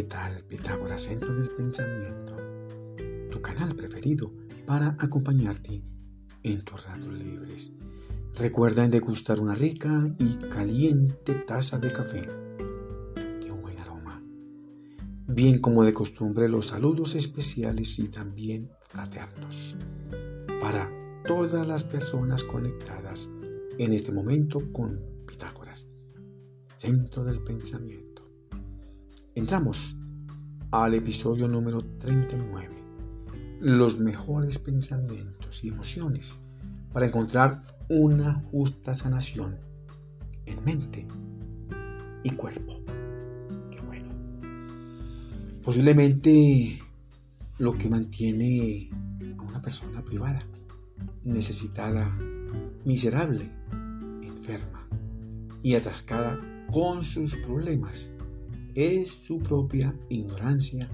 ¿qué tal Pitágoras Centro del Pensamiento? Tu canal preferido para acompañarte en tus ratos libres. Recuerda degustar una rica y caliente taza de café. Qué buen aroma. Bien como de costumbre los saludos especiales y también fraternos para todas las personas conectadas en este momento con Pitágoras, centro del pensamiento. Entramos al episodio número 39, los mejores pensamientos y emociones para encontrar una justa sanación en mente y cuerpo. Qué bueno. Posiblemente lo que mantiene a una persona privada, necesitada, miserable, enferma y atascada con sus problemas es su propia ignorancia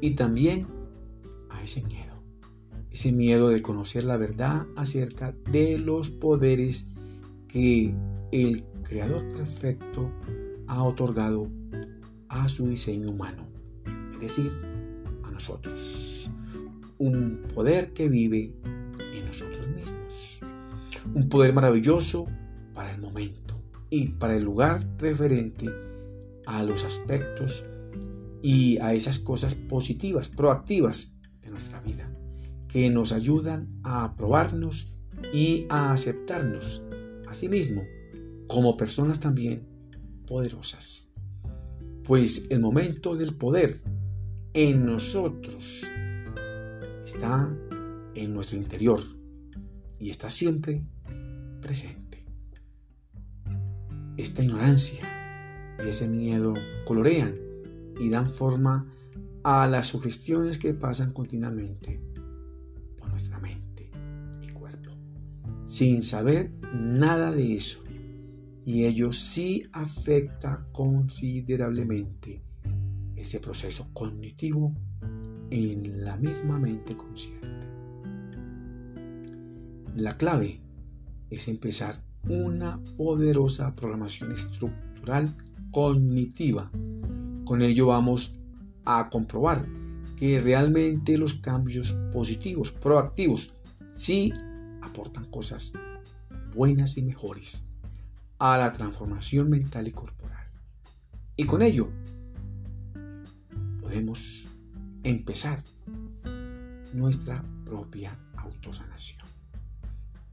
y también a ese miedo. Ese miedo de conocer la verdad acerca de los poderes que el Creador perfecto ha otorgado a su diseño humano, es decir, a nosotros. Un poder que vive en nosotros mismos. Un poder maravilloso para el momento y para el lugar referente a los aspectos y a esas cosas positivas, proactivas de nuestra vida, que nos ayudan a aprobarnos y a aceptarnos a sí mismo como personas también poderosas. Pues el momento del poder en nosotros está en nuestro interior y está siempre presente. Esta ignorancia y ese miedo colorean y dan forma a las sugestiones que pasan continuamente por nuestra mente y cuerpo, sin saber nada de eso. Y ello sí afecta considerablemente ese proceso cognitivo en la misma mente consciente. La clave es empezar una poderosa programación estructural cognitiva. Con ello vamos a comprobar que realmente los cambios positivos, proactivos, sí aportan cosas buenas y mejores a la transformación mental y corporal. Y con ello podemos empezar nuestra propia autosanación.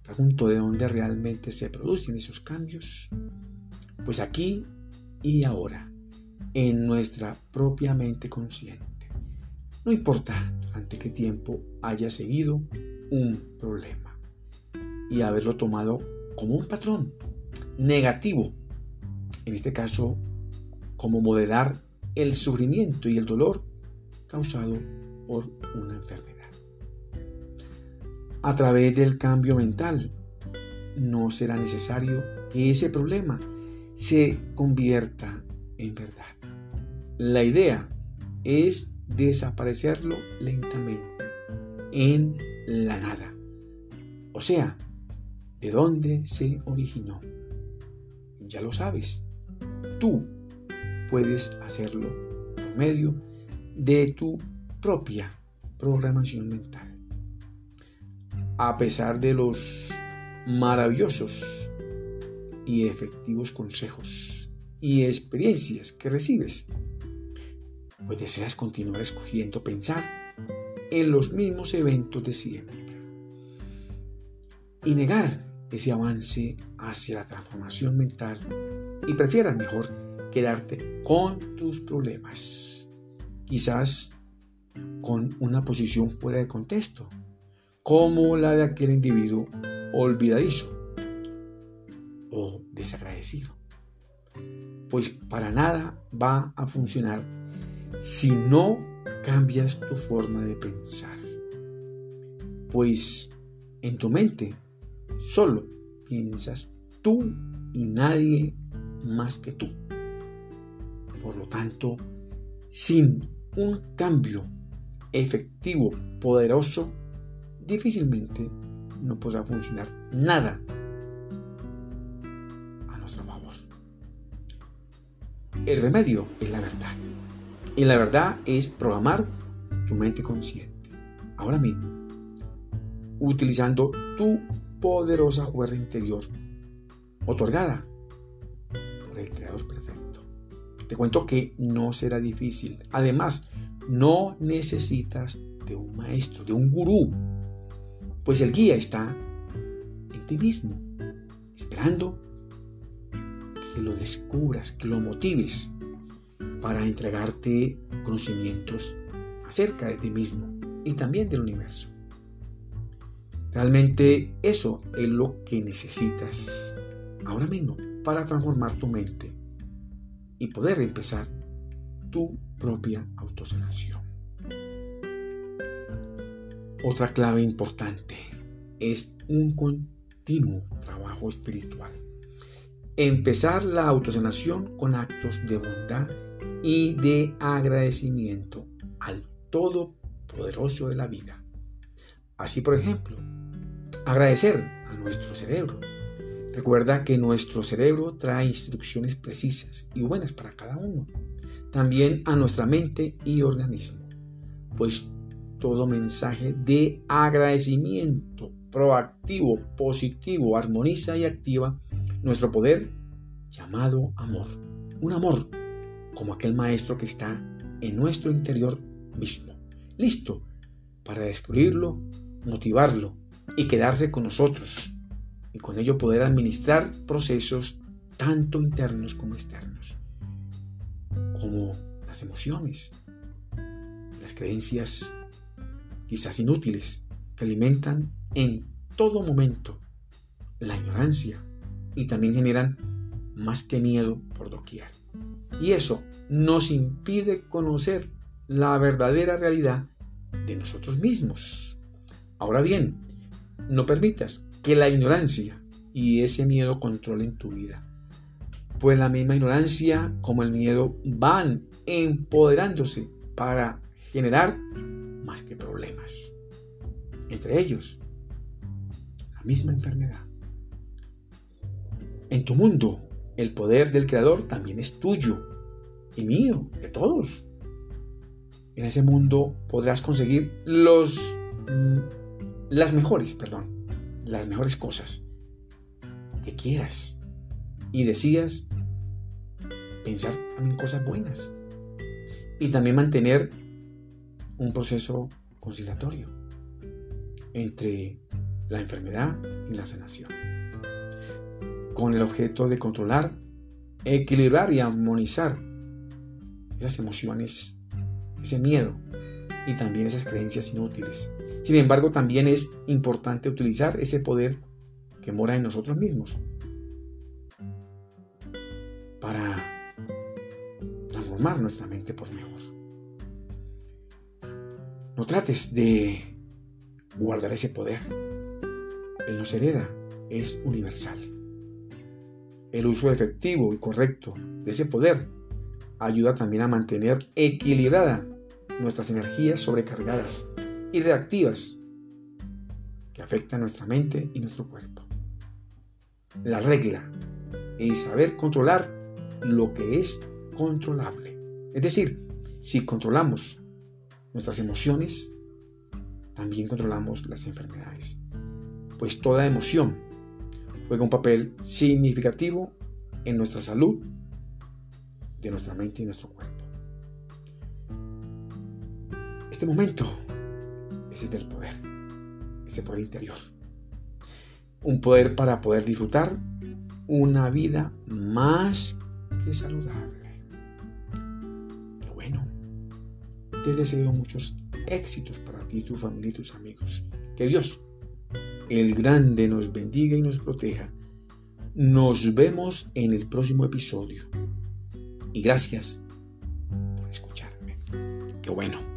Pregunto de dónde realmente se producen esos cambios. Pues aquí y ahora, en nuestra propia mente consciente. No importa durante qué tiempo haya seguido un problema y haberlo tomado como un patrón negativo, en este caso como modelar el sufrimiento y el dolor causado por una enfermedad. A través del cambio mental no será necesario que ese problema se convierta en verdad. La idea es desaparecerlo lentamente en la nada. O sea, ¿de dónde se originó? Ya lo sabes. Tú puedes hacerlo por medio de tu propia programación mental. A pesar de los maravillosos y efectivos consejos y experiencias que recibes, pues deseas continuar escogiendo pensar en los mismos eventos de siempre y negar ese avance hacia la transformación mental y prefieras mejor quedarte con tus problemas, quizás con una posición fuera de contexto, como la de aquel individuo olvidadizo o desagradecido. Pues para nada va a funcionar si no cambias tu forma de pensar. Pues en tu mente solo piensas tú y nadie más que tú. Por lo tanto, sin un cambio efectivo, poderoso, difícilmente no podrá funcionar nada El remedio es la verdad. Y la verdad es programar tu mente consciente. Ahora mismo. Utilizando tu poderosa fuerza interior. Otorgada por el Creador Perfecto. Te cuento que no será difícil. Además, no necesitas de un maestro, de un gurú. Pues el guía está en ti mismo, esperando que lo descubras, que lo motives para entregarte conocimientos acerca de ti mismo y también del universo. Realmente eso es lo que necesitas ahora mismo para transformar tu mente y poder empezar tu propia autosanación. Otra clave importante es un continuo trabajo espiritual. Empezar la autosanación con actos de bondad y de agradecimiento al Todopoderoso de la vida. Así, por ejemplo, agradecer a nuestro cerebro. Recuerda que nuestro cerebro trae instrucciones precisas y buenas para cada uno. También a nuestra mente y organismo. Pues todo mensaje de agradecimiento proactivo, positivo, armoniza y activa nuestro poder llamado amor. Un amor como aquel maestro que está en nuestro interior mismo, listo para descubrirlo, motivarlo y quedarse con nosotros y con ello poder administrar procesos tanto internos como externos, como las emociones, las creencias quizás inútiles que alimentan en todo momento la ignorancia y también generan más que miedo por doquier. Y eso nos impide conocer la verdadera realidad de nosotros mismos. Ahora bien, no permitas que la ignorancia y ese miedo controlen tu vida. Pues la misma ignorancia como el miedo van empoderándose para generar más que problemas. Entre ellos, la misma enfermedad. En tu mundo, el poder del Creador también es tuyo y mío, de todos. En ese mundo podrás conseguir los, mm, las mejores, perdón, las mejores cosas que quieras. Y decías pensar en cosas buenas. Y también mantener un proceso conciliatorio entre la enfermedad y la sanación, con el objeto de controlar, equilibrar y armonizar esas emociones, ese miedo y también esas creencias inútiles. Sin embargo, también es importante utilizar ese poder que mora en nosotros mismos para transformar nuestra mente por mejor. No trates de guardar ese poder. Él nos hereda, es universal. El uso efectivo y correcto de ese poder ayuda también a mantener equilibrada nuestras energías sobrecargadas y reactivas que afectan nuestra mente y nuestro cuerpo. La regla es saber controlar lo que es controlable. Es decir, si controlamos nuestras emociones, también controlamos las enfermedades. Pues toda emoción juega un papel significativo en nuestra salud de nuestra mente y nuestro cuerpo. Este momento es el del poder, ese poder interior. Un poder para poder disfrutar una vida más que saludable. Qué bueno. Te deseo muchos éxitos para ti, tu familia y tus amigos. Que Dios, el grande, nos bendiga y nos proteja. Nos vemos en el próximo episodio y gracias por escucharme. Qué bueno.